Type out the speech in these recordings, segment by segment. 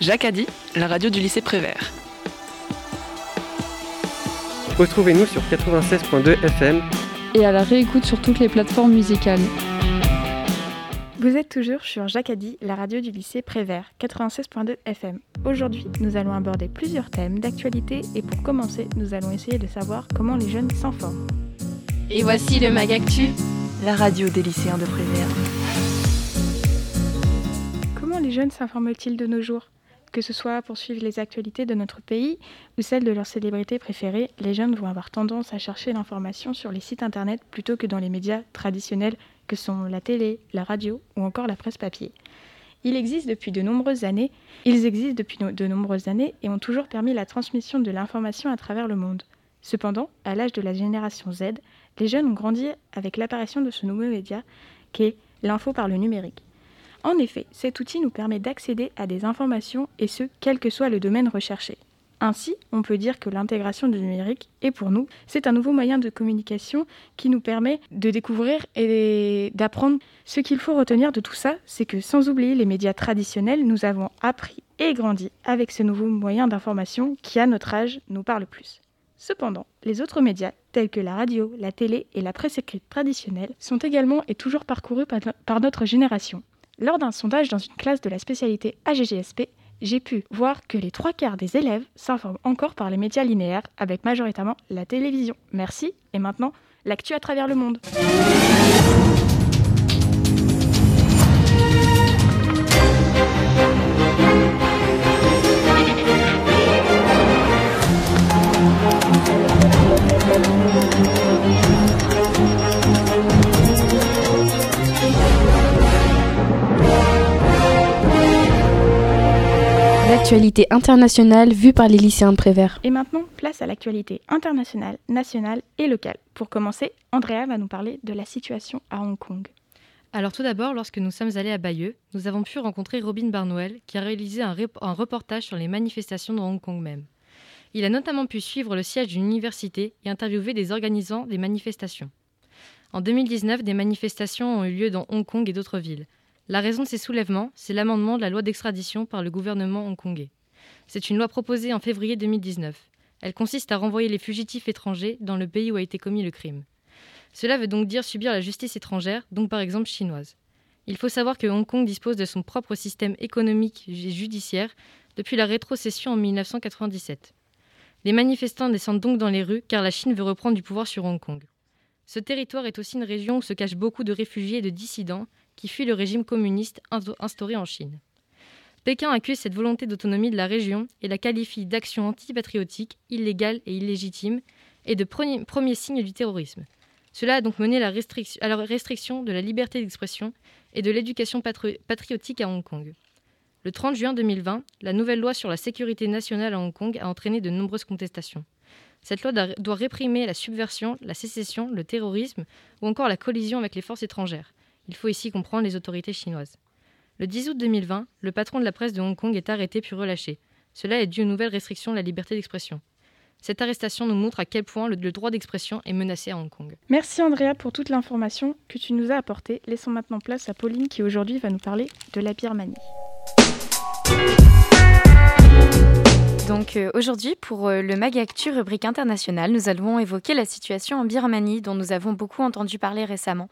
Dit, la radio du lycée Prévert. Retrouvez-nous sur 96.2 FM et à la réécoute sur toutes les plateformes musicales. Vous êtes toujours sur Jacadi, la radio du lycée Prévert, 96.2 FM. Aujourd'hui, nous allons aborder plusieurs thèmes d'actualité et pour commencer, nous allons essayer de savoir comment les jeunes s'informent. Et voici le Magactu, la radio des lycéens de Prévert. Comment les jeunes s'informent-ils de nos jours? Que ce soit pour suivre les actualités de notre pays ou celles de leurs célébrités préférées, les jeunes vont avoir tendance à chercher l'information sur les sites internet plutôt que dans les médias traditionnels que sont la télé, la radio ou encore la presse papier. Depuis de nombreuses années, ils existent depuis de nombreuses années et ont toujours permis la transmission de l'information à travers le monde. Cependant, à l'âge de la génération Z, les jeunes ont grandi avec l'apparition de ce nouveau média qu'est l'info par le numérique. En effet, cet outil nous permet d'accéder à des informations et ce, quel que soit le domaine recherché. Ainsi, on peut dire que l'intégration du numérique est pour nous, c'est un nouveau moyen de communication qui nous permet de découvrir et d'apprendre. Ce qu'il faut retenir de tout ça, c'est que sans oublier les médias traditionnels, nous avons appris et grandi avec ce nouveau moyen d'information qui, à notre âge, nous parle plus. Cependant, les autres médias, tels que la radio, la télé et la presse écrite traditionnelle, sont également et toujours parcourus par notre génération. Lors d'un sondage dans une classe de la spécialité AGGSP, j'ai pu voir que les trois quarts des élèves s'informent encore par les médias linéaires, avec majoritairement la télévision. Merci, et maintenant, l'actu à travers le monde. L'actualité internationale vue par les lycéens de Prévert. Et maintenant, place à l'actualité internationale, nationale et locale. Pour commencer, Andrea va nous parler de la situation à Hong Kong. Alors tout d'abord, lorsque nous sommes allés à Bayeux, nous avons pu rencontrer Robin Barnwell, qui a réalisé un, un reportage sur les manifestations de Hong Kong même. Il a notamment pu suivre le siège d'une université et interviewer des organisants des manifestations. En 2019, des manifestations ont eu lieu dans Hong Kong et d'autres villes. La raison de ces soulèvements, c'est l'amendement de la loi d'extradition par le gouvernement hongkongais. C'est une loi proposée en février 2019. Elle consiste à renvoyer les fugitifs étrangers dans le pays où a été commis le crime. Cela veut donc dire subir la justice étrangère, donc par exemple chinoise. Il faut savoir que Hong Kong dispose de son propre système économique et judiciaire depuis la rétrocession en 1997. Les manifestants descendent donc dans les rues car la Chine veut reprendre du pouvoir sur Hong Kong. Ce territoire est aussi une région où se cachent beaucoup de réfugiés et de dissidents qui fuit le régime communiste instauré en Chine. Pékin accuse cette volonté d'autonomie de la région et la qualifie d'action antipatriotique, illégale et illégitime, et de premier, signe du terrorisme. Cela a donc mené à la restriction de la liberté d'expression et de l'éducation patriotique à Hong Kong. Le 30 juin 2020, la nouvelle loi sur la sécurité nationale à Hong Kong a entraîné de nombreuses contestations. Cette loi doit réprimer la subversion, la sécession, le terrorisme ou encore la collision avec les forces étrangères. Il faut ici comprendre les autorités chinoises. Le 10 août 2020, le patron de la presse de Hong Kong est arrêté puis relâché. Cela est dû aux nouvelles restrictions de la liberté d'expression. Cette arrestation nous montre à quel point le, droit d'expression est menacé à Hong Kong. Merci Andrea pour toute l'information que tu nous as apportée. Laissons maintenant place à Pauline qui aujourd'hui va nous parler de la Birmanie. Donc euh, aujourd'hui, pour euh, le Mag Actu rubrique internationale, nous allons évoquer la situation en Birmanie dont nous avons beaucoup entendu parler récemment.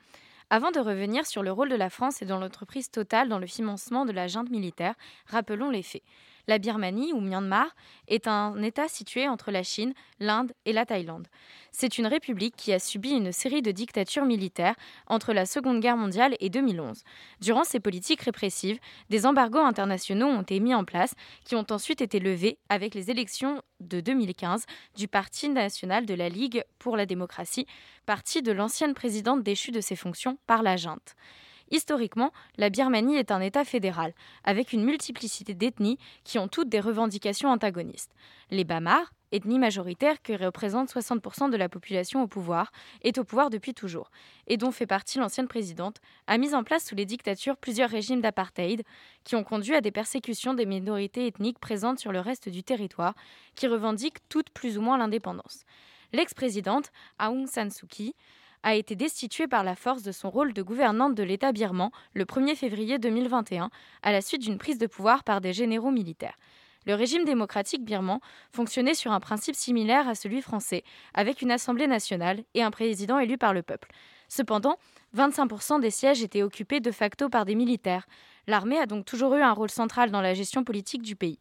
Avant de revenir sur le rôle de la France et de l'entreprise Total dans le financement de la junte militaire, rappelons les faits. La Birmanie, ou Myanmar, est un État situé entre la Chine, l'Inde et la Thaïlande. C'est une république qui a subi une série de dictatures militaires entre la Seconde Guerre mondiale et 2011. Durant ces politiques répressives, des embargos internationaux ont été mis en place qui ont ensuite été levés avec les élections de 2015 du Parti national de la Ligue pour la démocratie, parti de l'ancienne présidente déchue de ses fonctions par la junte. Historiquement, la Birmanie est un État fédéral, avec une multiplicité d'ethnies qui ont toutes des revendications antagonistes. Les Bamars, ethnie majoritaire qui représente 60% de la population au pouvoir, est au pouvoir depuis toujours, et dont fait partie l'ancienne présidente, a mis en place sous les dictatures plusieurs régimes d'apartheid qui ont conduit à des persécutions des minorités ethniques présentes sur le reste du territoire, qui revendiquent toutes plus ou moins l'indépendance. L'ex-présidente, Aung San Suu Kyi, a été destituée par la force de son rôle de gouvernante de l'État birman le 1er février 2021 à la suite d'une prise de pouvoir par des généraux militaires. Le régime démocratique birman fonctionnait sur un principe similaire à celui français, avec une Assemblée nationale et un président élu par le peuple. Cependant, 25% des sièges étaient occupés de facto par des militaires. L'armée a donc toujours eu un rôle central dans la gestion politique du pays.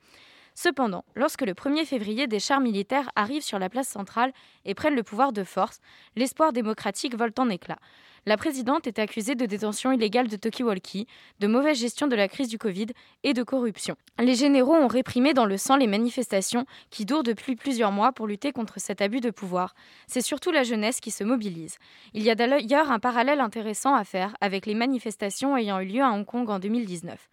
Cependant, lorsque le 1er février des chars militaires arrivent sur la place centrale et prennent le pouvoir de force, l'espoir démocratique vole en éclats. La présidente est accusée de détention illégale de Tokiwalki, de mauvaise gestion de la crise du Covid et de corruption. Les généraux ont réprimé dans le sang les manifestations qui durent depuis plusieurs mois pour lutter contre cet abus de pouvoir. C'est surtout la jeunesse qui se mobilise. Il y a d'ailleurs un parallèle intéressant à faire avec les manifestations ayant eu lieu à Hong Kong en 2019.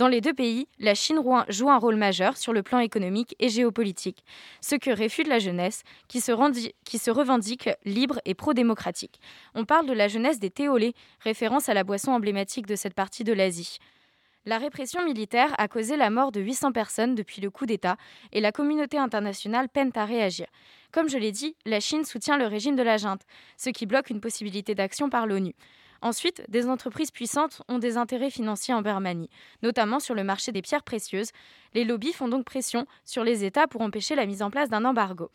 Dans les deux pays, la Chine joue un rôle majeur sur le plan économique et géopolitique, ce que réfute la jeunesse, qui se, revendique libre et pro-démocratique. On parle de la jeunesse des Théolés, référence à la boisson emblématique de cette partie de l'Asie. La répression militaire a causé la mort de 800 personnes depuis le coup d'État et la communauté internationale peine à réagir. Comme je l'ai dit, la Chine soutient le régime de la junte, ce qui bloque une possibilité d'action par l'ONU. Ensuite, des entreprises puissantes ont des intérêts financiers en Birmanie, notamment sur le marché des pierres précieuses. Les lobbies font donc pression sur les États pour empêcher la mise en place d'un embargo.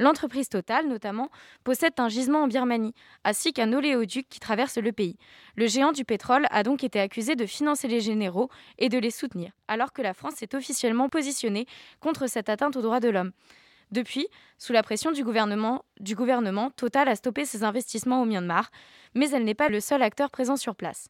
L'entreprise Total, notamment, possède un gisement en Birmanie, ainsi qu'un oléoduc qui traverse le pays. Le géant du pétrole a donc été accusé de financer les généraux et de les soutenir, alors que la France s'est officiellement positionnée contre cette atteinte aux droits de l'homme. Depuis, sous la pression du gouvernement, Total a stoppé ses investissements au Myanmar, mais elle n'est pas le seul acteur présent sur place.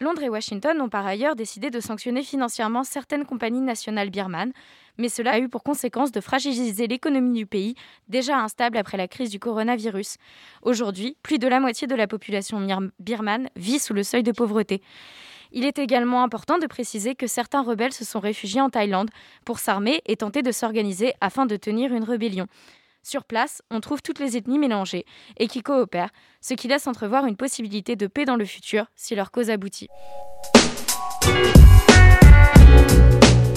Londres et Washington ont par ailleurs décidé de sanctionner financièrement certaines compagnies nationales birmanes, mais cela a eu pour conséquence de fragiliser l'économie du pays, déjà instable après la crise du coronavirus. Aujourd'hui, plus de la moitié de la population birmane vit sous le seuil de pauvreté. Il est également important de préciser que certains rebelles se sont réfugiés en Thaïlande pour s'armer et tenter de s'organiser afin de tenir une rébellion. Sur place, on trouve toutes les ethnies mélangées et qui coopèrent, ce qui laisse entrevoir une possibilité de paix dans le futur si leur cause aboutit.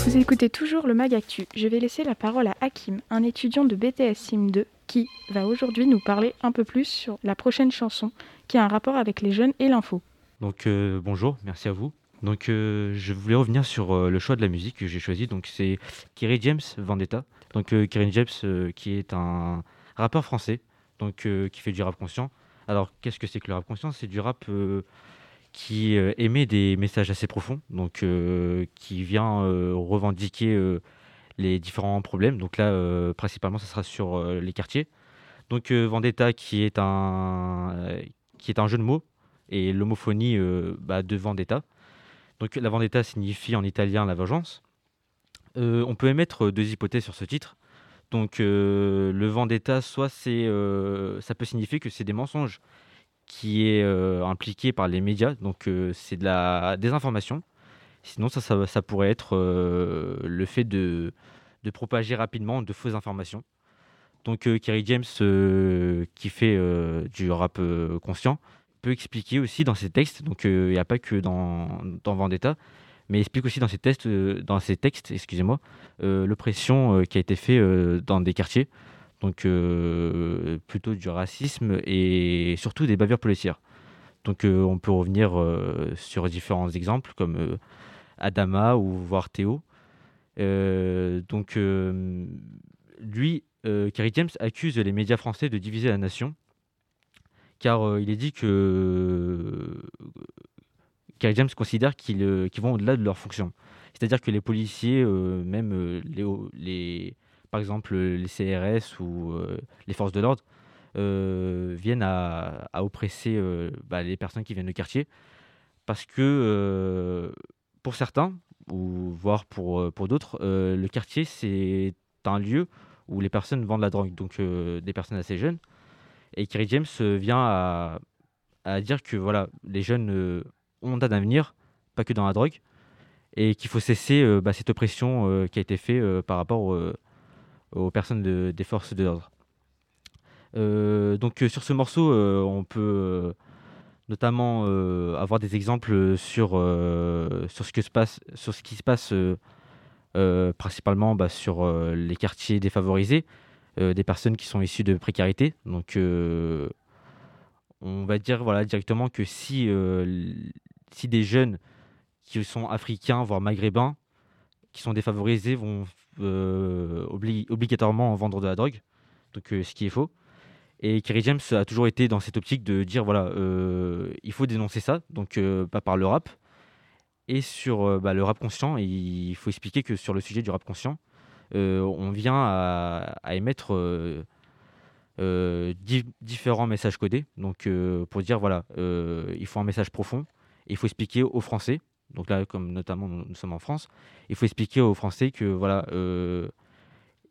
Vous écoutez toujours le Magactu. Je vais laisser la parole à Hakim, un étudiant de BTS Sim 2, qui va aujourd'hui nous parler un peu plus sur la prochaine chanson qui a un rapport avec les jeunes et l'info. Donc euh, bonjour, merci à vous. Donc euh, je voulais revenir sur euh, le choix de la musique que j'ai choisi. Donc c'est Kerry James Vendetta. Donc Kerry James qui est un rappeur français, donc qui fait du rap conscient. Alors qu'est-ce que c'est que le rap conscient? C'est du rap qui émet des messages assez profonds, donc qui vient revendiquer les différents problèmes. Donc là, principalement, ça sera sur les quartiers. Donc Vendetta, qui est un qui est un jeu de mots et l'homophonie euh, bah, de vendetta. Donc la vendetta signifie en italien la vengeance. Euh, on peut émettre deux hypothèses sur ce titre. Donc euh, le vendetta, soit c'est, ça peut signifier que c'est des mensonges qui est impliqué par les médias, donc c'est de la désinformation. Sinon, ça, ça, pourrait être le fait de, de, propager rapidement de fausses informations. Donc Kerry James, qui fait du rap conscient, peut expliquer aussi dans ses textes, donc euh, il n'y a pas que dans, dans Vendetta, mais explique aussi dans ses textes, euh, textes excusez-moi, euh, l'oppression qui a été faite dans des quartiers, donc plutôt du racisme et surtout des bavures policières. Donc on peut revenir sur différents exemples comme Adama ou voire Théo. donc lui, Kerry James accuse les médias français de diviser la nation car euh, il est dit que Kerry James considère euh, qu'ils vont au-delà de leurs fonctions. C'est-à-dire que les policiers, euh, même les, par exemple les CRS ou les forces de l'ordre, viennent à, oppresser bah, les personnes qui viennent du quartier. Parce que pour certains, ou voire pour, pour d'autres, le quartier, c'est un lieu où les personnes vendent la drogue, donc des personnes assez jeunes. Et Kerry James euh, vient à, dire que voilà, les jeunes euh, ont un avenir, pas que dans la drogue, et qu'il faut cesser euh, bah, cette oppression qui a été faite par rapport aux personnes des forces de l'ordre. donc sur ce morceau, on peut notamment avoir des exemples sur, sur, ce, que se passe, sur ce qui se passe principalement bah, sur les quartiers défavorisés, des personnes qui sont issues de précarité. Donc, euh, on va dire voilà, directement que si, si des jeunes qui sont africains, voire maghrébins, qui sont défavorisés, vont obligatoirement vendre de la drogue, donc ce qui est faux. Et Kerry James a toujours été dans cette optique de dire voilà, il faut dénoncer ça, donc pas par le rap. Et sur bah, le rap conscient, il faut expliquer que sur le sujet du rap conscient, on vient à émettre euh, différents messages codés. Donc, euh, pour dire, voilà, euh, il faut un message profond. Il faut expliquer aux Français, donc là, comme notamment nous, sommes en France, il faut expliquer aux Français que, voilà,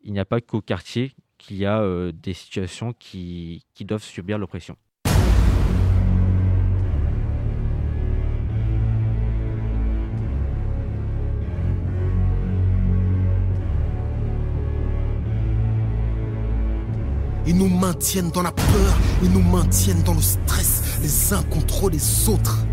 il n'y a pas qu'au quartier qu'il y a des situations qui doivent subir l'oppression. Ils nous maintiennent dans la peur, ils nous maintiennent dans le stress, les uns contre les autres.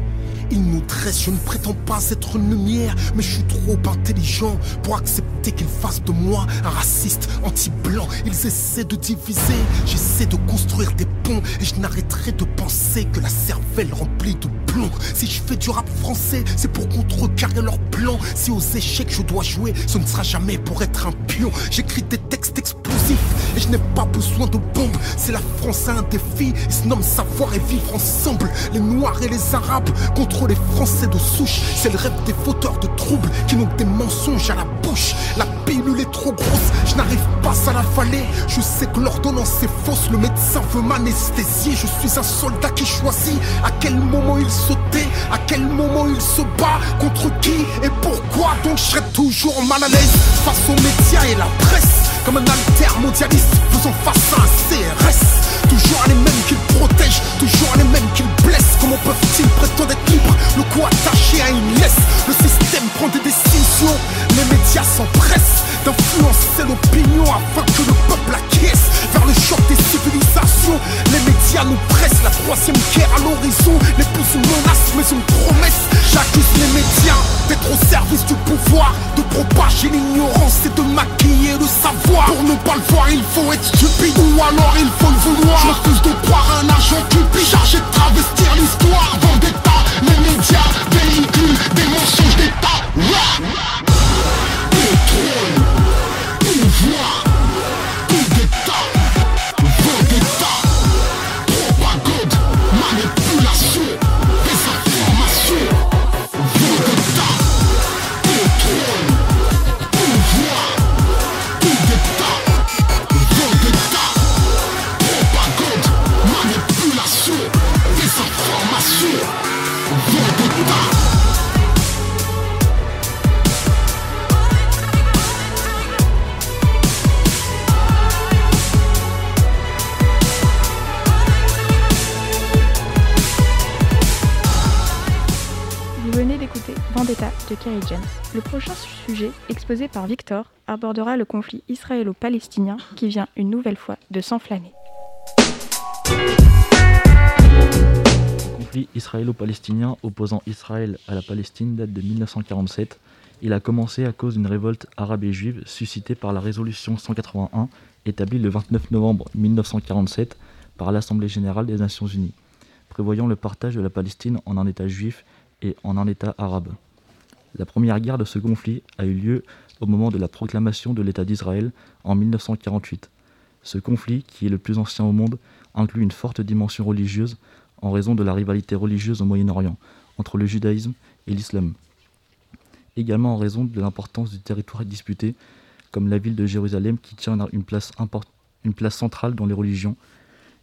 Ils nous dressent, je ne prétends pas être une lumière, mais je suis trop intelligent pour accepter qu'ils fassent de moi un raciste anti-blanc. Ils essaient de diviser, j'essaie de construire des ponts, et je n'arrêterai de penser que la cervelle remplie de plomb. Si je fais du rap français, c'est pour contrecarrer leur plan. Si aux échecs je dois jouer, ce ne sera jamais pour être un pion. J'écris des textes explosifs et je n'ai pas besoin de bombes. C'est la France à un défi, ils se nomment savoir et vivre ensemble. Les Noirs et les Arabes contre les Français de souche. C'est le rêve des fauteurs de troubles qui n'ont des mensonges à la bouche. La pilule est trop grosse, je n'arrive pas à la l'avaler. Je sais que l'ordonnance est fausse, le médecin veut m'anesthésier. Je suis un soldat qui choisit à quel moment il sauter, à quel moment il se bat, contre qui et pourquoi. Donc je serai toujours mal à l'aise face aux médias et la presse. Comme un alter mondialiste faisant face à un CRS Toujours les mêmes qu'ils protègent, toujours les mêmes qu'ils blessent. Comment peuvent-ils prétendre être libres, le coup attaché à une laisse. Le système prend des décisions, les médias s'empressent D'influencer l'opinion afin que le peuple acquiesce Vers le choc des civilisations, les médias nous pressent La troisième guerre à l'horizon n'est plus une menace mais une promesse. J'accuse les médias d'être au service du pouvoir De propager l'ignorance et de maquiller le savoir. Pour ne pas le voir, il faut être stupide Ou alors il faut le vouloir. Je refuse de croire un argent cupide Chargé de travestir l'histoire. Vendetta, les médias, véhicules Des mensonges d'État de Kerry James. Le prochain sujet, exposé par Victor, abordera le conflit israélo-palestinien qui vient une nouvelle fois de s'enflammer. Le conflit israélo-palestinien opposant Israël à la Palestine date de 1947. Il a commencé à cause d'une révolte arabe et juive suscitée par la résolution 181 établie le 29 novembre 1947 par l'Assemblée générale des Nations unies, prévoyant le partage de la Palestine en un État juif et en un État arabe. La première guerre de ce conflit a eu lieu au moment de la proclamation de l'État d'Israël en 1948. Ce conflit, qui est le plus ancien au monde, inclut une forte dimension religieuse en raison de la rivalité religieuse au Moyen-Orient entre le judaïsme et l'islam. Également en raison de l'importance du territoire disputé, comme la ville de Jérusalem qui tient une place, une place centrale dans les religions.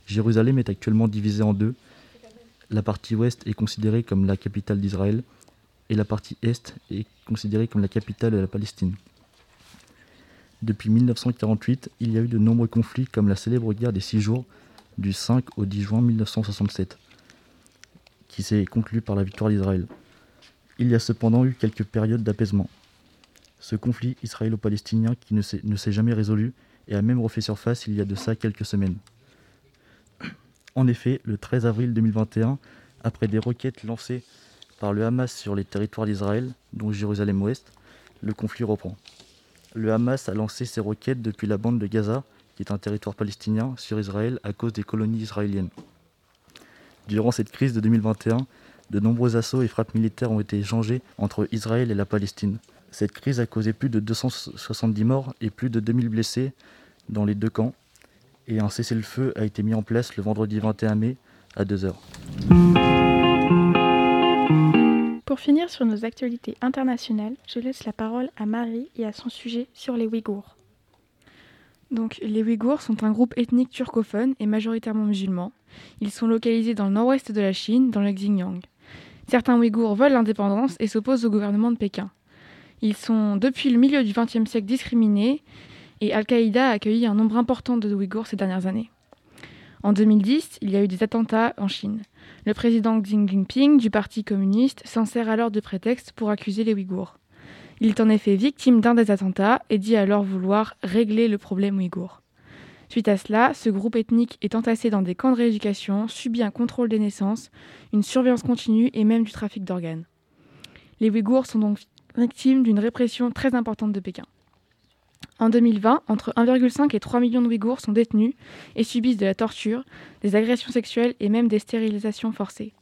Jérusalem est actuellement divisée en deux. La partie ouest est considérée comme la capitale d'Israël, et la partie est est considérée comme la capitale de la Palestine. Depuis 1948, il y a eu de nombreux conflits comme la célèbre guerre des six jours du 5 au 10 juin 1967, qui s'est conclue par la victoire d'Israël. Il y a cependant eu quelques périodes d'apaisement. Ce conflit israélo-palestinien qui ne s'est jamais résolu et a même refait surface il y a de ça quelques semaines. En effet, le 13 avril 2021, après des requêtes lancées par le Hamas sur les territoires d'Israël, dont Jérusalem-Ouest, le conflit reprend. Le Hamas a lancé ses roquettes depuis la bande de Gaza, qui est un territoire palestinien, sur Israël à cause des colonies israéliennes. Durant cette crise de 2021, de nombreux assauts et frappes militaires ont été échangés entre Israël et la Palestine. Cette crise a causé plus de 270 morts et plus de 2000 blessés dans les deux camps. Et un cessez-le-feu a été mis en place le vendredi 21 mai à 2h. Pour finir sur nos actualités internationales, je laisse la parole à Marie et à son sujet sur les Ouïghours. Donc, les Ouïghours sont un groupe ethnique turcophone et majoritairement musulman. Ils sont localisés dans le nord-ouest de la Chine, dans le Xinjiang. Certains Ouïghours veulent l'indépendance et s'opposent au gouvernement de Pékin. Ils sont depuis le milieu du XXe siècle discriminés et Al-Qaïda a accueilli un nombre important de Ouïghours ces dernières années. En 2010, il y a eu des attentats en Chine. Le président Xi Jinping du Parti communiste s'en sert alors de prétexte pour accuser les Ouïghours. Il est en effet victime d'un des attentats et dit alors vouloir régler le problème ouïghour. Suite à cela, ce groupe ethnique est entassé dans des camps de rééducation, subit un contrôle des naissances, une surveillance continue et même du trafic d'organes. Les Ouïghours sont donc victimes d'une répression très importante de Pékin. En 2020, entre 1,5 et 3 millions de Ouïghours sont détenus et subissent de la torture, des agressions sexuelles et même des stérilisations forcées.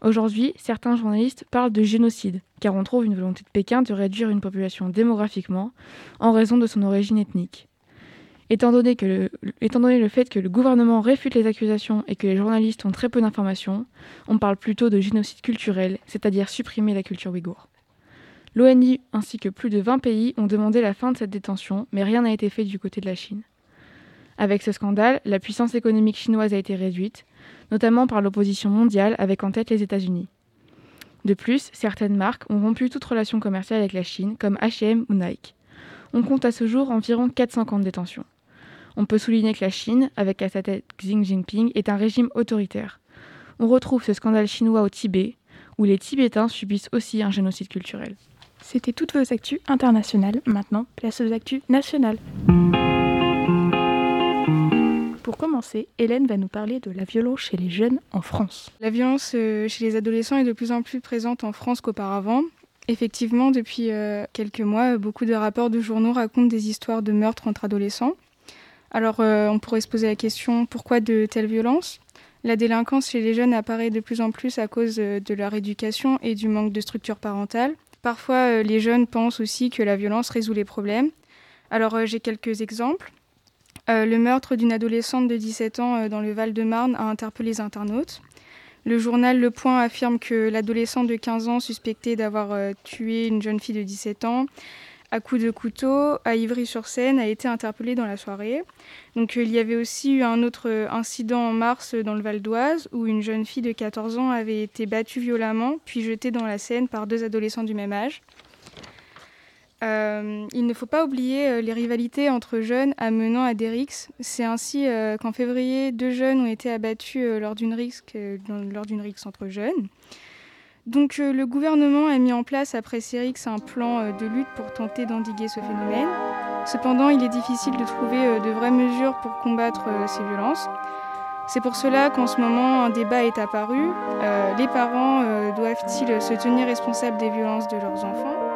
Aujourd'hui, certains journalistes parlent de génocide, car on trouve une volonté de Pékin de réduire une population démographiquement en raison de son origine ethnique. Étant donné, étant donné le fait que le gouvernement réfute les accusations et que les journalistes ont très peu d'informations, on parle plutôt de génocide culturel, c'est-à-dire supprimer la culture ouïghour. L'ONU ainsi que plus de 20 pays ont demandé la fin de cette détention, mais rien n'a été fait du côté de la Chine. Avec ce scandale, la puissance économique chinoise a été réduite, notamment par l'opposition mondiale avec en tête les États-Unis. De plus, certaines marques ont rompu toute relation commerciale avec la Chine, comme HM ou Nike. On compte à ce jour environ 400 ans de détention. On peut souligner que la Chine, avec à sa tête Xi Jinping, est un régime autoritaire. On retrouve ce scandale chinois au Tibet, où les Tibétains subissent aussi un génocide culturel. C'était toutes vos actus internationales. Maintenant, place aux actus nationales. Pour commencer, Hélène va nous parler de la violence chez les jeunes en France. La violence euh, chez les adolescents est de plus en plus présente en France qu'auparavant. Effectivement, depuis euh, quelques mois, beaucoup de rapports de journaux racontent des histoires de meurtres entre adolescents. Alors, euh, on pourrait se poser la question pourquoi de telles violences? La délinquance chez les jeunes apparaît de plus en plus à cause de leur éducation et du manque de structure parentale. Parfois, les jeunes pensent aussi que la violence résout les problèmes. Alors, j'ai quelques exemples. Euh, le meurtre d'une adolescente de 17 ans euh, dans le Val-de-Marne a interpellé les internautes. Le journal Le Point affirme que l'adolescent de 15 ans suspecté d'avoir euh, tué une jeune fille de 17 ans à coups de couteau à Ivry-sur-Seine a été interpellé dans la soirée. Donc il y avait aussi eu un autre incident en mars dans le Val d'Oise où une jeune fille de 14 ans avait été battue violemment puis jetée dans la Seine par deux adolescents du même âge. Euh, il ne faut pas oublier euh, les rivalités entre jeunes amenant à des rixes. C'est ainsi euh, qu'en février, deux jeunes ont été abattus lors d'une rixe, rixe entre jeunes. Donc le gouvernement a mis en place après ces rixes un plan de lutte pour tenter d'endiguer ce phénomène. Cependant, il est difficile de trouver de vraies mesures pour combattre ces violences. C'est pour cela qu'en ce moment un débat est apparu. les parents doivent-ils se tenir responsables des violences de leurs enfants?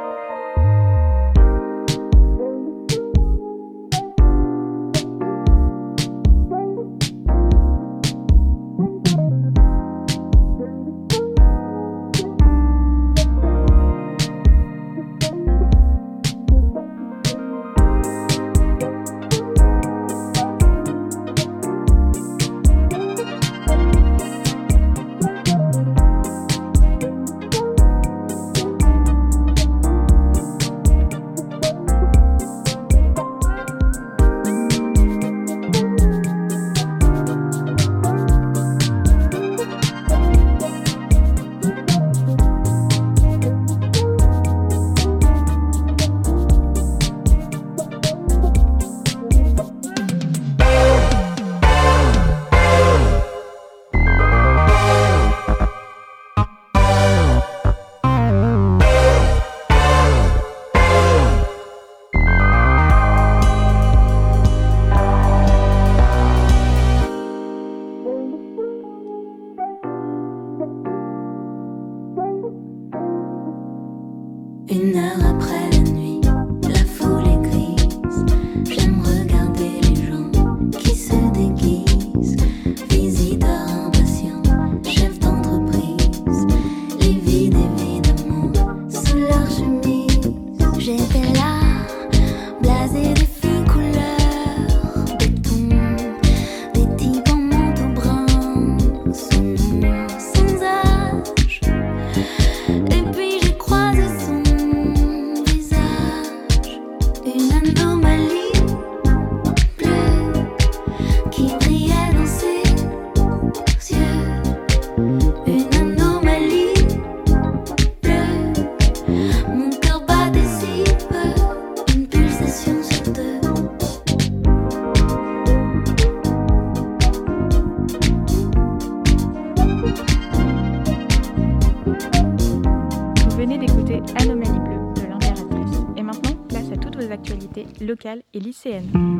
Et lycéenne.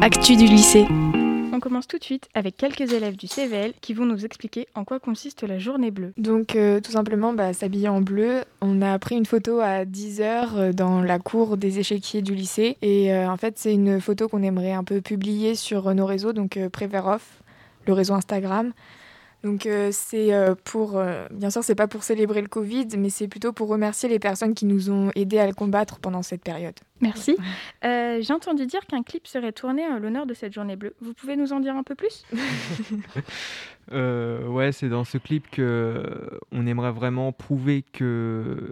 Actu du lycée. On commence tout de suite avec quelques élèves du CVL qui vont nous expliquer en quoi consiste la journée bleue. Donc euh, tout simplement bah, s'habiller en bleu. On a pris une photo à 10h euh, dans la cour des échiquiers du lycée et euh, en fait c'est une photo qu'on aimerait un peu publier sur nos réseaux, donc Préveroff, le réseau Instagram. Donc euh, c'est euh, pour, euh, bien sûr, c'est pas pour célébrer le Covid, mais c'est plutôt pour remercier les personnes qui nous ont aidés à le combattre pendant cette période. Merci. J'ai entendu dire qu'un clip serait tourné à l'honneur de cette journée bleue. Vous pouvez nous en dire un peu plus? Ouais, c'est dans ce clip que on aimerait vraiment prouver que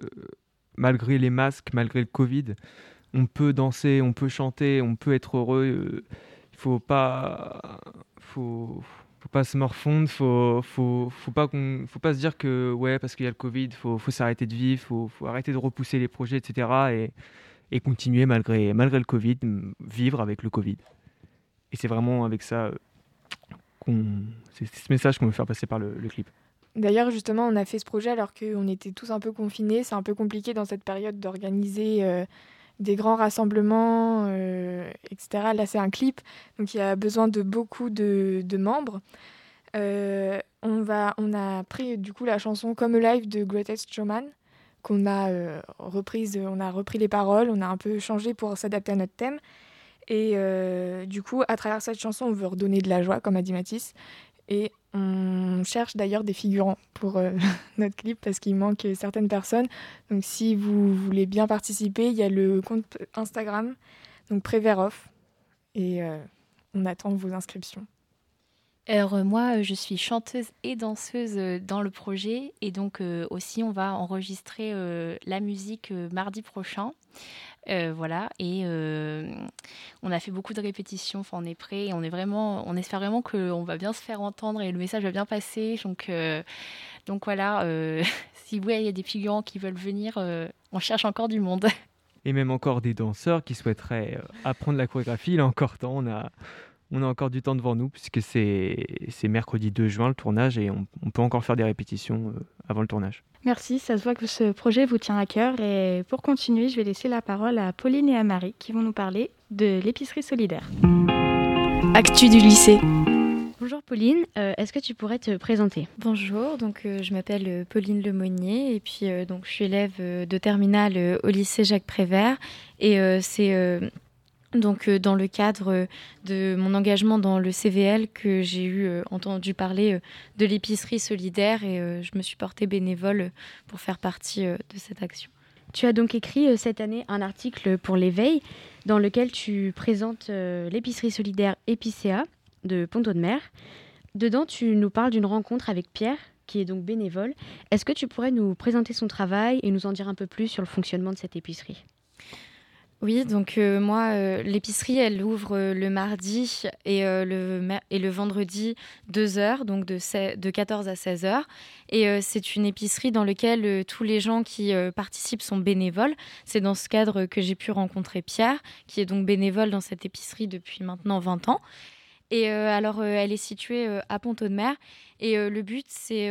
malgré les masques, malgré le Covid, on peut danser, on peut chanter, on peut être heureux. Il faut pas, faut faut pas se morfondre, faut, faut, faut pas qu'on, faut pas se dire que ouais parce qu'il y a le Covid, faut, faut s'arrêter de vivre, faut, faut arrêter de repousser les projets, etc. et, et continuer malgré, malgré le Covid, vivre avec le Covid. Et c'est vraiment avec ça qu'on, c'est ce message qu'on veut faire passer par le, clip. D'ailleurs, justement, on a fait ce projet alors qu'on était tous un peu confinés. C'est un peu compliqué dans cette période d'organiser euh, des grands rassemblements, euh, etc. Là, c'est un clip, donc il y a besoin de beaucoup de, membres. Euh, on, va, on a pris du coup la chanson Comme Live de Greatest Showman, qu'on a euh, reprise, on a repris les paroles, on a un peu changé pour s'adapter à notre thème. Et du coup, à travers cette chanson, on veut redonner de la joie, comme a dit Mathis. Et on cherche d'ailleurs des figurants pour euh, notre clip parce qu'il manque certaines personnes. Donc si vous voulez bien participer, il y a le compte Instagram, donc Préveroff. Et euh, on attend vos inscriptions. Alors euh, moi, je suis chanteuse et danseuse dans le projet et donc aussi on va enregistrer la musique mardi prochain. Euh, voilà, et euh, on a fait beaucoup de répétitions, enfin, on est prêt, et on est vraiment, on espère vraiment qu'on va bien se faire entendre et le message va bien passer. Donc, euh, donc voilà, si vous il y a des figurants qui veulent venir, on cherche encore du monde. Et même encore des danseurs qui souhaiteraient apprendre la chorégraphie, il a encore temps, on a, on a encore du temps devant nous, puisque c'est mercredi 2 juin le tournage, et on, on peut encore faire des répétitions avant le tournage. Merci, ça se voit que ce projet vous tient à cœur. Et pour continuer, je vais laisser la parole à Pauline et à Marie qui vont nous parler de l'épicerie solidaire. Actu du lycée. Bonjour Pauline, euh, est-ce que tu pourrais te présenter? Bonjour, donc euh, je m'appelle euh, Pauline Lemonnier et puis donc je suis élève de terminale au lycée Jacques Prévert et c'est donc euh, dans le cadre de mon engagement dans le CVL que j'ai eu euh, entendu parler euh, de l'épicerie solidaire et je me suis portée bénévole pour faire partie de cette action. Tu as donc écrit cette année un article pour l'éveil dans lequel tu présentes l'épicerie solidaire Épicéa de Ponto de Mer. Dedans, tu nous parles d'une rencontre avec Pierre, qui est donc bénévole. Est-ce que tu pourrais nous présenter son travail et nous en dire un peu plus sur le fonctionnement de cette épicerie? Oui, donc euh, moi, euh, l'épicerie, elle ouvre euh, le mardi et, le, vendredi 2 heures, donc de, de 14 à 16 heures. Et c'est une épicerie dans laquelle tous les gens qui participent sont bénévoles. C'est dans ce cadre que j'ai pu rencontrer Pierre, qui est donc bénévole dans cette épicerie depuis maintenant 20 ans. Et alors, elle est située à Ponto de Mer. Et le but, c'est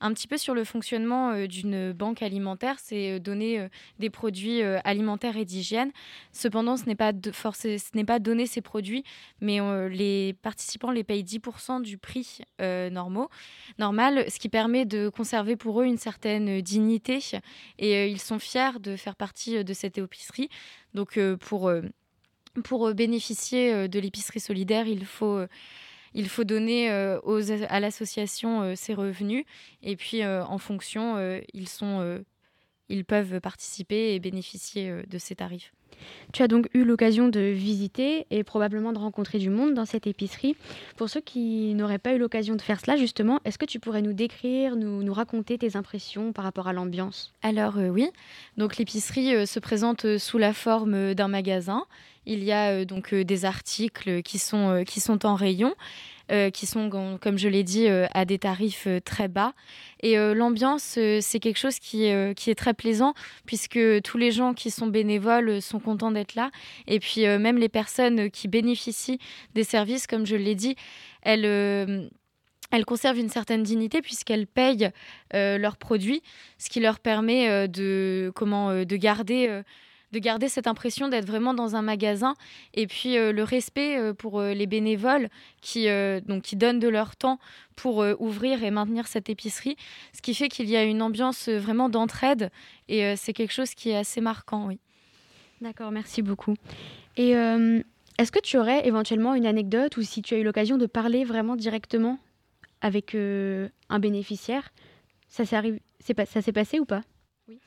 un petit peu sur le fonctionnement euh, d'une banque alimentaire, c'est euh, donner euh, des produits alimentaires et d'hygiène. Cependant, ce n'est pas, ce n'est pas donner ces produits, mais les participants les payent 10% du prix normaux, normal, ce qui permet de conserver pour eux une certaine dignité. Et ils sont fiers de faire partie de cette épicerie. Donc, pour, pour bénéficier de l'épicerie solidaire, il faut il faut donner euh, aux, à l'association euh, ses revenus. Et puis euh, en fonction, ils sont ils peuvent participer et bénéficier de ces tarifs. Tu as donc eu l'occasion de visiter et probablement de rencontrer du monde dans cette épicerie. Pour ceux qui n'auraient pas eu l'occasion de faire cela, justement, est-ce que tu pourrais nous décrire, nous, nous raconter tes impressions par rapport à l'ambiance? Alors oui, donc l'épicerie se présente sous la forme d'un magasin. Il y a donc des articles qui sont, qui sont en rayon. Euh, qui sont, comme je l'ai dit, euh, à des tarifs euh, très bas. Et l'ambiance, c'est quelque chose qui, qui est très plaisant, puisque tous les gens qui sont bénévoles sont contents d'être là. Et puis même les personnes qui bénéficient des services, comme je l'ai dit, elles elles conservent une certaine dignité puisqu'elles payent leurs produits, ce qui leur permet de, comment, de garder de garder cette impression d'être vraiment dans un magasin et puis euh, le respect euh, pour euh, les bénévoles qui, donc, qui donnent de leur temps pour ouvrir et maintenir cette épicerie, ce qui fait qu'il y a une ambiance vraiment d'entraide et c'est quelque chose qui est assez marquant, oui. D'accord, merci beaucoup. Et est-ce que tu aurais éventuellement une anecdote ou si tu as eu l'occasion de parler vraiment directement avec un bénéficiaire Ça s'est passé ou pas? Oui.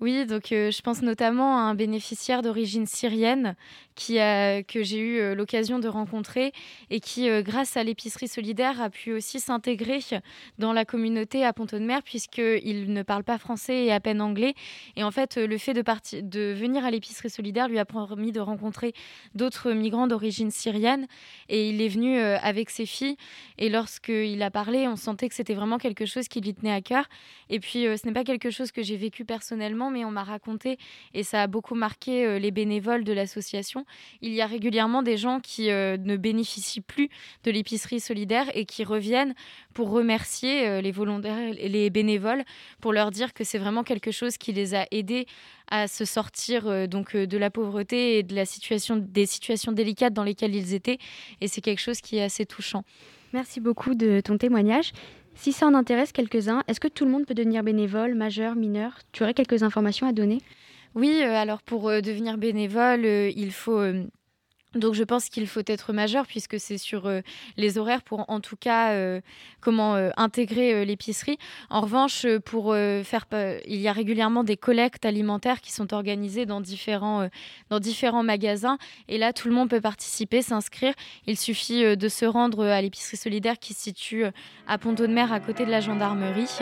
Oui, donc euh, je pense notamment à un bénéficiaire d'origine syrienne qui que j'ai eu euh, l'occasion de rencontrer et qui, euh, grâce à l'épicerie solidaire, a pu aussi s'intégrer dans la communauté à Pont-de-Mer puisqu'il ne parle pas français et à peine anglais. Et en fait, le fait de, de venir à l'épicerie solidaire lui a permis de rencontrer d'autres migrants d'origine syrienne et il est venu avec ses filles. Et lorsqu'il a parlé, on sentait que c'était vraiment quelque chose qui lui tenait à cœur. Et puis, ce n'est pas quelque chose que j'ai vécu personnellement mais on m'a raconté, et ça a beaucoup marqué euh, les bénévoles de l'association, il y a régulièrement des gens qui euh, ne bénéficient plus de l'épicerie solidaire et qui reviennent pour remercier euh, les volontaires les bénévoles, pour leur dire que c'est vraiment quelque chose qui les a aidés à se sortir donc de la pauvreté et de la situation, des situations délicates dans lesquelles ils étaient. Et c'est quelque chose qui est assez touchant. Merci beaucoup de ton témoignage. Si ça en intéresse quelques-uns, est-ce que tout le monde peut devenir bénévole, majeur, mineur? Tu aurais quelques informations à donner? Oui, euh, alors pour euh, devenir bénévole, euh, il faut donc je pense qu'il faut être majeur puisque c'est sur euh, les horaires pour en tout cas euh, comment euh, intégrer l'épicerie. En revanche, pour faire il y a régulièrement des collectes alimentaires qui sont organisées dans différents dans différents magasins et là tout le monde peut participer, s'inscrire. Il suffit de se rendre à l'épicerie solidaire qui se situe à Pont-de-Mer à côté de la gendarmerie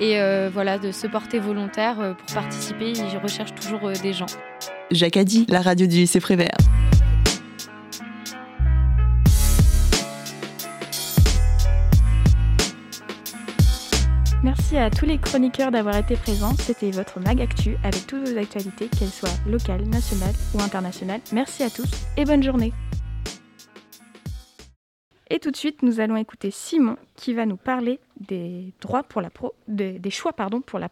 et voilà de se porter volontaire pour participer. Je recherche toujours des gens. Jacques a dit, la radio du lycée Prévert. Merci à tous les chroniqueurs d'avoir été présents. C'était votre Mag Actu avec toutes vos actualités, qu'elles soient locales, nationales ou internationales. Merci à tous et bonne journée. Et tout de suite, nous allons écouter Simon qui va nous parler des droits pour la pro, des choix pardon pour la